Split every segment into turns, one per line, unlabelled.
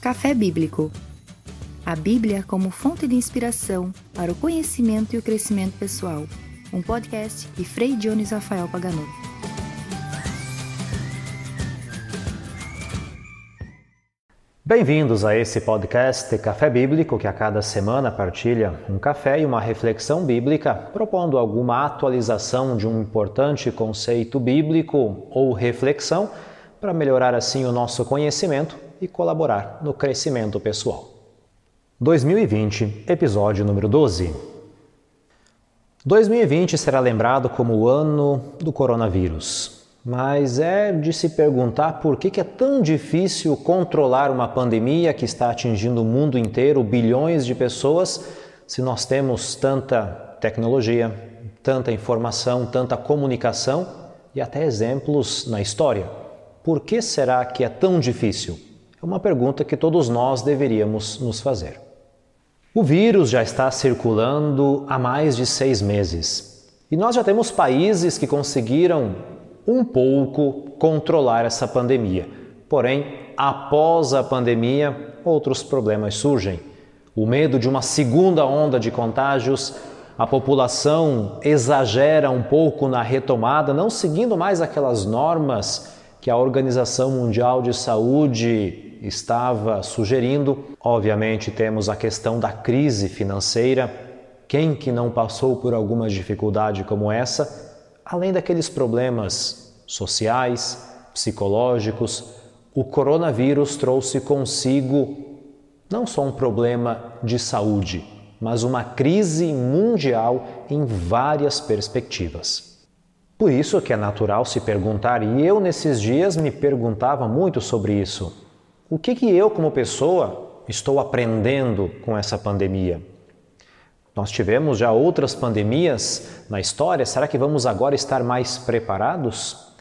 Café Bíblico. A Bíblia como fonte de inspiração para o conhecimento e o crescimento pessoal. Um podcast de Frei Dionis Rafael Pagano.
Bem-vindos a esse podcast Café Bíblico, que a cada semana partilha um café e uma reflexão bíblica, propondo alguma atualização de um importante conceito bíblico ou reflexão para melhorar assim o nosso conhecimento e colaborar no crescimento pessoal. 2020, episódio número 12. 2020 será lembrado como o ano do coronavírus. Mas é de se perguntar por que, é tão difícil controlar uma pandemia que está atingindo o mundo inteiro, bilhões de pessoas, se nós temos tanta tecnologia, tanta informação, tanta comunicação e até exemplos na história. Por que será que é tão difícil? É uma pergunta que todos nós deveríamos nos fazer. O vírus já está circulando há mais de seis meses e nós já temos países que conseguiram um pouco controlar essa pandemia. Porém, após a pandemia, outros problemas surgem. O medo de uma segunda onda de contágios, a população exagera um pouco na retomada, não seguindo mais aquelas normas que a Organização Mundial de Saúde estava sugerindo. Obviamente, temos a questão da crise financeira. Quem que não passou por alguma dificuldade como essa? Além daqueles problemas sociais, psicológicos, o coronavírus trouxe consigo não só um problema de saúde, mas uma crise mundial em várias perspectivas. Por isso que é natural se perguntar, e eu nesses dias me perguntava muito sobre isso. O que, que eu, como pessoa, estou aprendendo com essa pandemia? Nós tivemos já outras pandemias na história, será que vamos agora estar mais preparados?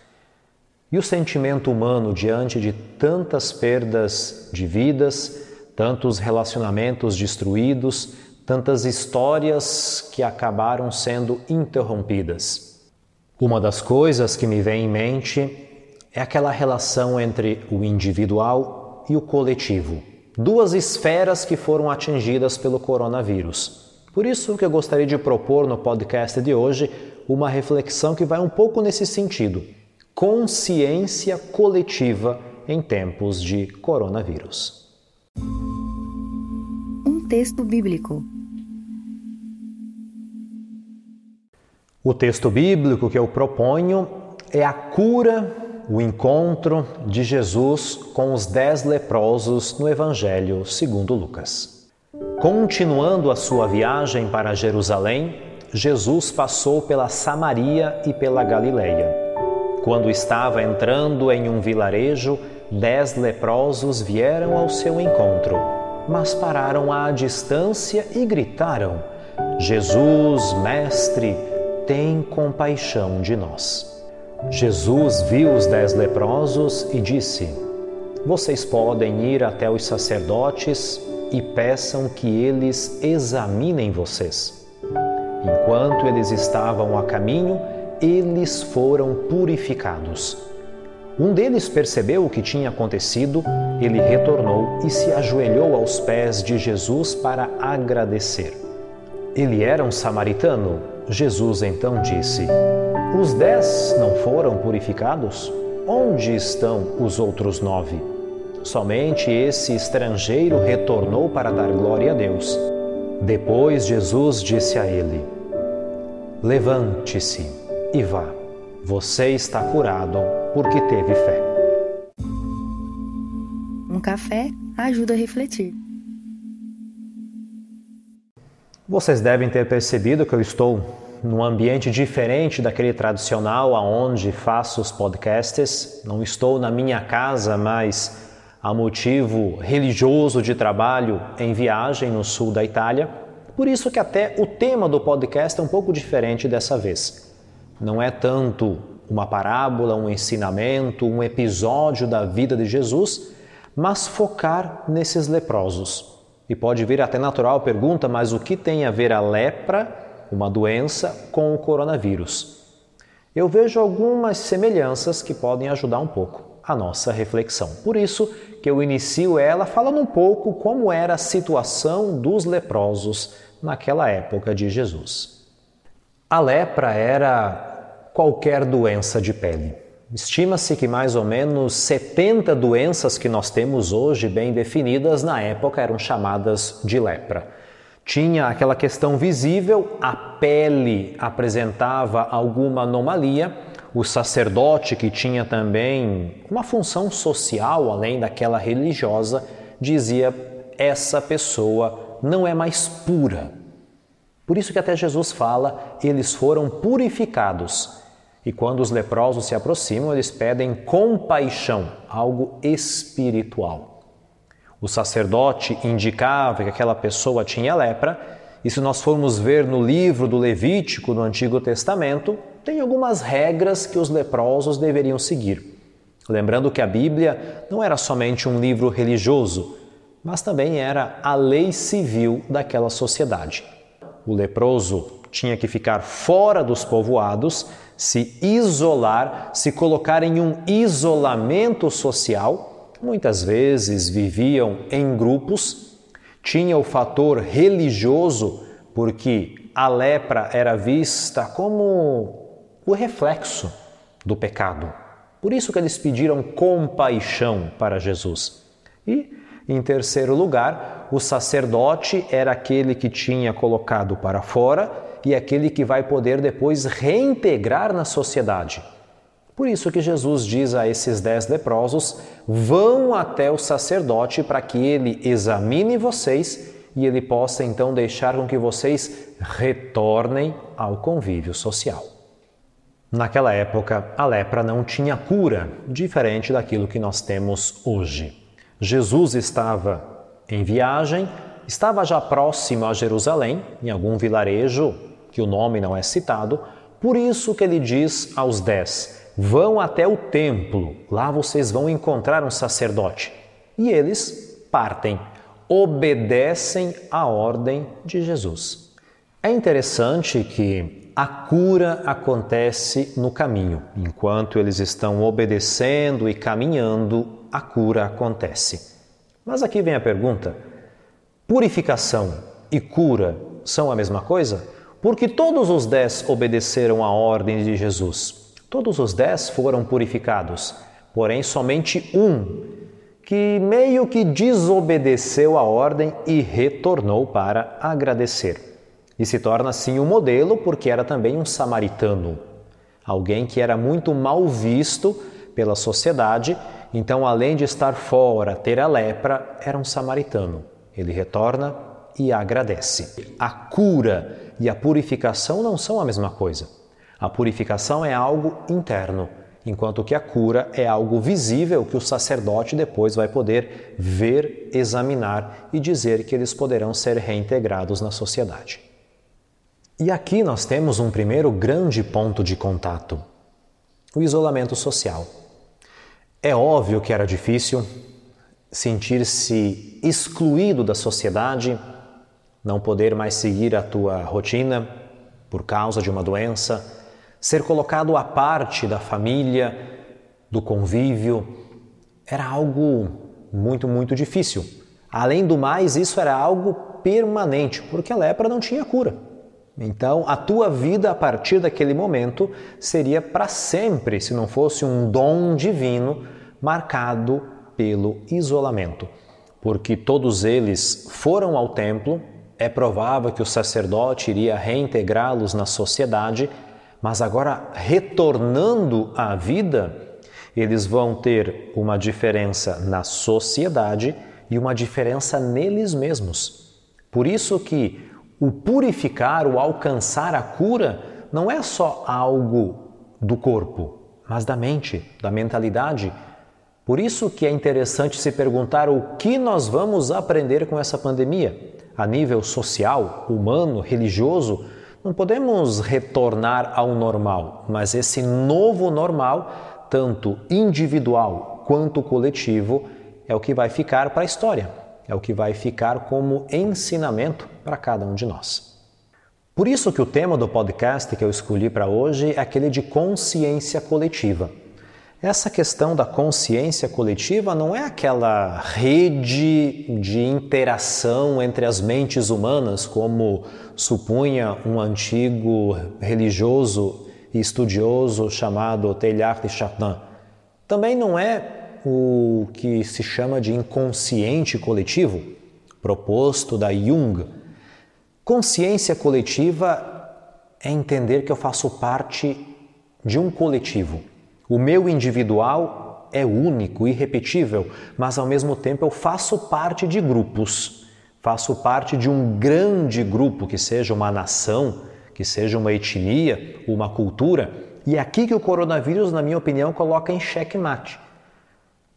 E o sentimento humano diante de tantas perdas de vidas, tantos relacionamentos destruídos, tantas histórias que acabaram sendo interrompidas? Uma das coisas que me vem em mente é aquela relação entre o individual e o coletivo. Duas esferas que foram atingidas pelo coronavírus por isso que eu gostaria de propor no podcast de hoje uma reflexão que vai um pouco nesse sentido: consciência coletiva em tempos de coronavírus.
Um texto bíblico.
O texto bíblico que eu proponho é a cura, o encontro de Jesus com os dez leprosos no Evangelho segundo Lucas. Continuando a sua viagem para Jerusalém, Jesus passou pela Samaria e pela Galileia. Quando estava entrando em um vilarejo, dez leprosos vieram ao seu encontro, mas pararam à distância e gritaram: Jesus, Mestre, tem compaixão de nós. Jesus viu os dez leprosos e disse: Vocês podem ir até os sacerdotes e peçam que eles examinem vocês. Enquanto eles estavam a caminho, eles foram purificados. Um deles percebeu o que tinha acontecido, ele retornou e se ajoelhou aos pés de Jesus para agradecer. Ele era um samaritano. Jesus então disse: Os dez não foram purificados? Onde estão os outros nove? Somente esse estrangeiro retornou para dar glória a Deus. Depois Jesus disse a ele: Levante-se e vá. Você está curado porque teve fé.
Um café ajuda a refletir.
Vocês devem ter percebido que eu estou num ambiente diferente daquele tradicional aonde faço os podcasts. Não estou na minha casa, mas a motivo religioso de trabalho em viagem no sul da Itália. Por isso que até o tema do podcast é um pouco diferente dessa vez. Não é tanto uma parábola, um ensinamento, um episódio da vida de Jesus, mas focar nesses leprosos. E pode vir até natural a pergunta, mas o que tem a ver a lepra, uma doença, com o coronavírus? Eu vejo algumas semelhanças que podem ajudar um pouco. a nossa reflexão. Por isso que eu inicio ela falando um pouco como era a situação dos leprosos naquela época de Jesus. A lepra era qualquer doença de pele. Estima-se que mais ou menos 70 doenças que nós temos hoje bem definidas na época eram chamadas de lepra. Tinha aquela questão visível, a pele apresentava alguma anomalia, o sacerdote, que tinha também uma função social além daquela religiosa, dizia: essa pessoa não é mais pura. Por isso que até Jesus fala: eles foram purificados. E quando os leprosos se aproximam, eles pedem compaixão, algo espiritual. O sacerdote indicava que aquela pessoa tinha lepra, e se nós formos ver no livro do Levítico do Antigo Testamento, tem algumas regras que os leprosos deveriam seguir. Lembrando que a Bíblia não era somente um livro religioso, mas também era a lei civil daquela sociedade. O leproso tinha que ficar fora dos povoados, se isolar, se colocar em um isolamento social muitas vezes viviam em grupos, tinha o fator religioso, porque a lepra era vista como o reflexo do pecado. Por isso que eles pediram compaixão para Jesus. E, em terceiro lugar, o sacerdote era aquele que tinha colocado para fora e aquele que vai poder depois reintegrar na sociedade. Por isso que Jesus diz a esses dez leprosos: vão até o sacerdote para que ele examine vocês e ele possa então deixar com que vocês retornem ao convívio social. Naquela época, a lepra não tinha cura, diferente daquilo que nós temos hoje. Jesus estava em viagem, estava já próximo a Jerusalém, em algum vilarejo, que o nome não é citado, por isso que ele diz aos dez: Vão até o templo, lá vocês vão encontrar um sacerdote. E eles partem, obedecem à ordem de Jesus. É interessante que a cura acontece no caminho. Enquanto eles estão obedecendo e caminhando, a cura acontece. Mas aqui vem a pergunta: purificação e cura são a mesma coisa? Porque todos os dez obedeceram à ordem de Jesus. Todos os dez foram purificados, porém somente um, que meio que desobedeceu a ordem e retornou para agradecer. E se torna assim um modelo porque era também um samaritano, alguém que era muito mal visto pela sociedade, então além de estar fora, ter a lepra, era um samaritano. Ele retorna e agradece. A cura e a purificação não são a mesma coisa. A purificação é algo interno, enquanto que a cura é algo visível que o sacerdote depois vai poder ver, examinar e dizer que eles poderão ser reintegrados na sociedade. E aqui nós temos um primeiro grande ponto de contato: o isolamento social. É óbvio que era difícil sentir-se excluído da sociedade, não poder mais seguir a tua rotina por causa de uma doença ser colocado à parte da família, do convívio, era algo muito, muito difícil. Além do mais, isso era algo permanente, porque a lepra não tinha cura. Então, a tua vida a partir daquele momento seria para sempre, se não fosse um dom divino marcado pelo isolamento. Porque todos eles foram ao templo, é provável que o sacerdote iria reintegrá-los na sociedade mas agora retornando à vida, eles vão ter uma diferença na sociedade e uma diferença neles mesmos. Por isso que o purificar, o alcançar a cura, não é só algo do corpo, mas da mente, da mentalidade. Por isso que é interessante se perguntar o que nós vamos aprender com essa pandemia, a nível social, humano, religioso, não podemos retornar ao normal, mas esse novo normal, tanto individual quanto coletivo, é o que vai ficar para a história, é o que vai ficar como ensinamento para cada um de nós. Por isso que o tema do podcast que eu escolhi para hoje é aquele de consciência coletiva. Essa questão da consciência coletiva não é aquela rede de interação entre as mentes humanas, como supunha um antigo religioso e estudioso chamado Teilhard de Chardin. Também não é o que se chama de inconsciente coletivo, proposto da Jung. Consciência coletiva é entender que eu faço parte de um coletivo o meu individual é único, irrepetível, mas ao mesmo tempo eu faço parte de grupos. Faço parte de um grande grupo, que seja uma nação, que seja uma etnia, uma cultura. E é aqui que o coronavírus, na minha opinião, coloca em xeque-mate.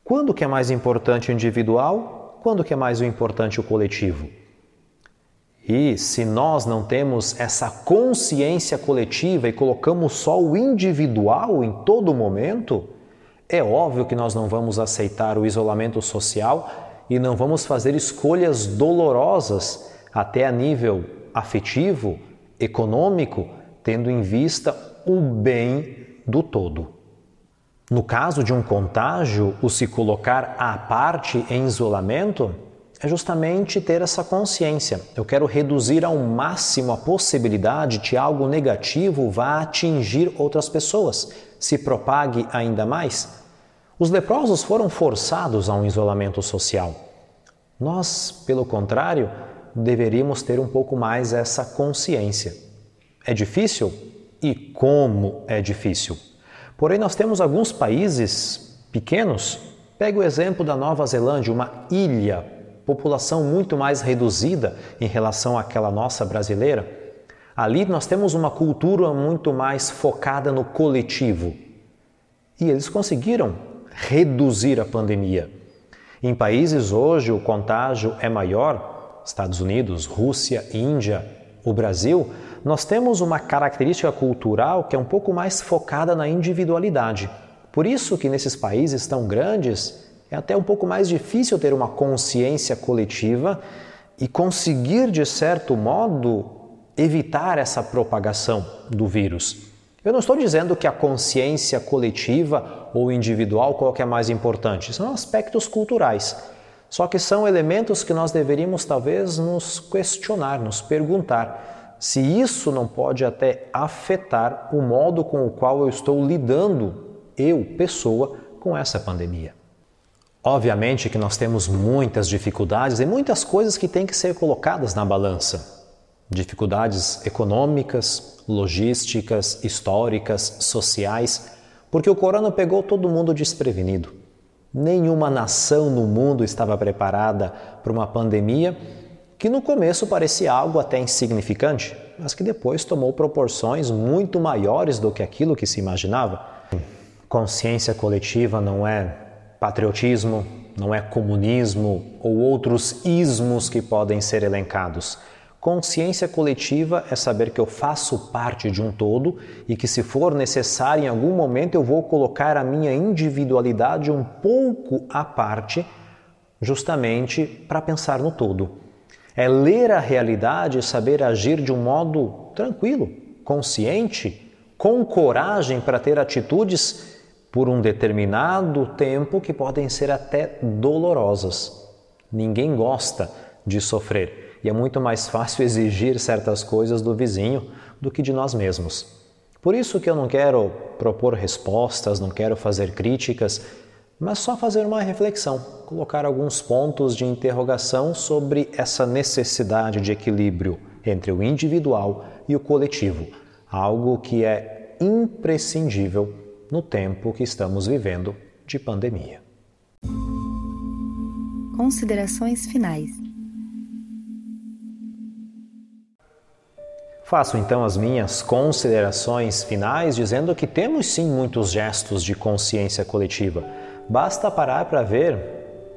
Quando que é mais importante o individual? Quando que é mais importante o coletivo? E se nós não temos essa consciência coletiva e colocamos só o individual em todo momento, é óbvio que nós não vamos aceitar o isolamento social e não vamos fazer escolhas dolorosas até a nível afetivo, econômico, tendo em vista o bem do todo. No caso de um contágio, o se colocar à parte em isolamento é justamente ter essa consciência. Eu quero reduzir ao máximo a possibilidade de algo negativo vá atingir outras pessoas, se propague ainda mais. Os leprosos foram forçados a um isolamento social. Nós, pelo contrário, deveríamos ter um pouco mais essa consciência. É difícil? E como é difícil? Porém, nós temos alguns países pequenos. Pega o exemplo da Nova Zelândia, uma ilha população muito mais reduzida em relação àquela nossa brasileira, ali nós temos uma cultura muito mais focada no coletivo. E eles conseguiram reduzir a pandemia. Em países hoje o contágio é maior, Estados Unidos, Rússia, Índia, o Brasil, nós temos uma característica cultural que é um pouco mais focada na individualidade. Por isso que nesses países tão grandes é até um pouco mais difícil ter uma consciência coletiva e conseguir, de certo modo, evitar essa propagação do vírus. Eu não estou dizendo que a consciência coletiva ou individual qual que é mais importante, são aspectos culturais. Só que são elementos que nós deveríamos talvez nos questionar, nos perguntar se isso não pode até afetar o modo com o qual eu estou lidando, eu, pessoa, com essa pandemia. Obviamente que nós temos muitas dificuldades e muitas coisas que têm que ser colocadas na balança. Dificuldades econômicas, logísticas, históricas, sociais, porque o corona pegou todo mundo desprevenido. Nenhuma nação no mundo estava preparada para uma pandemia que no começo parecia algo até insignificante, mas que depois tomou proporções muito maiores do que aquilo que se imaginava. Consciência coletiva não é patriotismo, não é comunismo ou outros ismos que podem ser elencados. Consciência coletiva é saber que eu faço parte de um todo e que, se for necessário, em algum momento eu vou colocar a minha individualidade um pouco à parte, justamente para pensar no todo. É ler a realidade e saber agir de um modo tranquilo, consciente, com coragem para ter atitudes por um determinado tempo que podem ser até dolorosas. Ninguém gosta de sofrer e é muito mais fácil exigir certas coisas do vizinho do que de nós mesmos. Por isso que eu não quero propor respostas, não quero fazer críticas, mas só fazer uma reflexão, colocar alguns pontos de interrogação sobre essa necessidade de equilíbrio entre o individual e o coletivo, algo que é imprescindível no tempo que estamos vivendo de pandemia.
Considerações finais.
Faço então as minhas considerações finais dizendo que temos sim muitos gestos de consciência coletiva. Basta parar para ver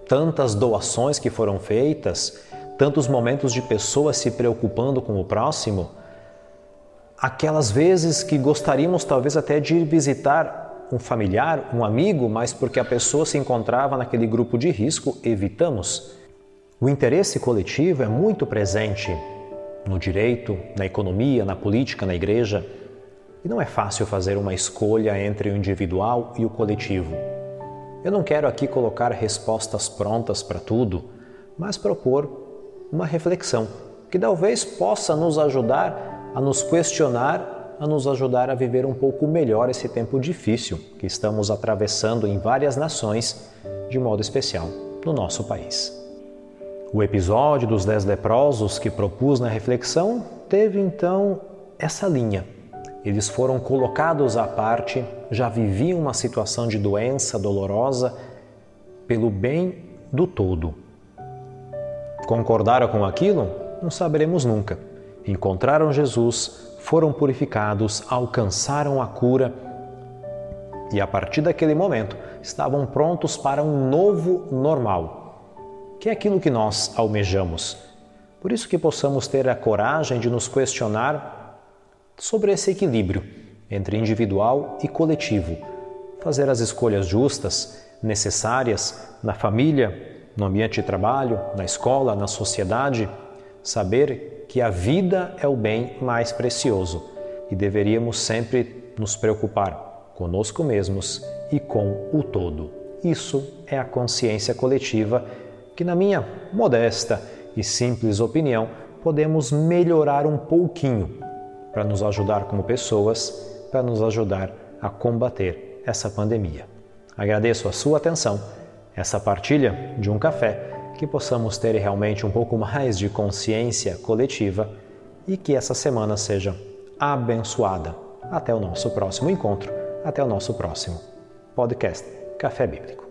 tantas doações que foram feitas, tantos momentos de pessoas se preocupando com o próximo, aquelas vezes que gostaríamos talvez até de ir visitar um familiar, um amigo, mas porque a pessoa se encontrava naquele grupo de risco, evitamos. O interesse coletivo é muito presente no direito, na economia, na política, na igreja. E não é fácil fazer uma escolha entre o individual e o coletivo. Eu não quero aqui colocar respostas prontas para tudo, mas propor uma reflexão que talvez possa nos ajudar a nos questionar, a nos ajudar a viver um pouco melhor esse tempo difícil que estamos atravessando em várias nações, de modo especial no nosso país. O episódio dos Dez Leprosos que propus na reflexão teve então essa linha eles foram colocados à parte, já viviam uma situação de doença dolorosa pelo bem do todo. Concordaram com aquilo? Não saberemos nunca. Encontraram Jesus, foram purificados, alcançaram a cura e a partir daquele momento estavam prontos para um novo normal, que é aquilo que nós almejamos. Por isso que possamos ter a coragem de nos questionar sobre esse equilíbrio entre individual e coletivo, fazer as escolhas justas, necessárias na família, no ambiente de trabalho, na escola, na sociedade, saber que a vida é o bem mais precioso e deveríamos sempre nos preocupar conosco mesmos e com o todo. Isso é a consciência coletiva que, na minha modesta e simples opinião, podemos melhorar um pouquinho para nos ajudar como pessoas, para nos ajudar a combater essa pandemia. Agradeço a sua atenção, essa partilha de um café, que possamos ter realmente um pouco mais de consciência coletiva e que essa semana seja abençoada. Até o nosso próximo encontro, até o nosso próximo podcast Café Bíblico.